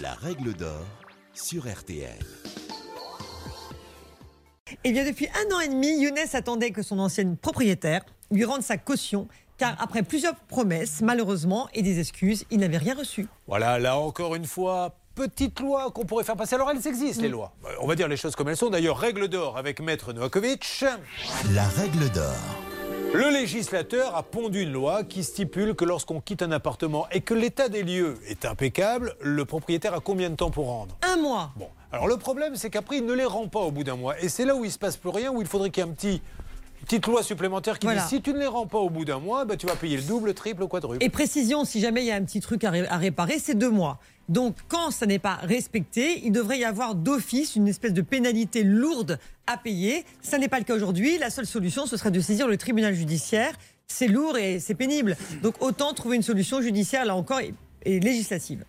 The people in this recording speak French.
La règle d'or sur RTL. Eh bien, depuis un an et demi, Younes attendait que son ancienne propriétaire lui rende sa caution, car après plusieurs promesses, malheureusement, et des excuses, il n'avait rien reçu. Voilà, là encore une fois, petite loi qu'on pourrait faire passer. Alors elles existent, les lois. Euh, On va dire les choses comme elles sont. D'ailleurs, règle d'or avec Maître Novakovic. La règle d'or. Le législateur a pondu une loi qui stipule que lorsqu'on quitte un appartement et que l'état des lieux est impeccable, le propriétaire a combien de temps pour rendre? Un mois. Bon, alors le problème, c'est qu'après, il ne les rend pas au bout d'un mois. Et c'est là où il se passe plus rien, où il faudrait qu'il y ait un petit, petite loi supplémentaire qui Voilà. dit si tu ne les rends pas au bout d'un mois, bah, tu vas payer le double, le triple, le quadruple. Et précision, si jamais il y a un petit truc à, ré- à réparer, c'est deux mois. Donc, quand ça n'est pas respecté, il devrait y avoir d'office une espèce de pénalité lourde à payer. Ça n'est pas le cas aujourd'hui. La seule solution, ce serait de saisir le tribunal judiciaire. C'est lourd et c'est pénible. Donc, autant trouver une solution judiciaire, là encore, et législative.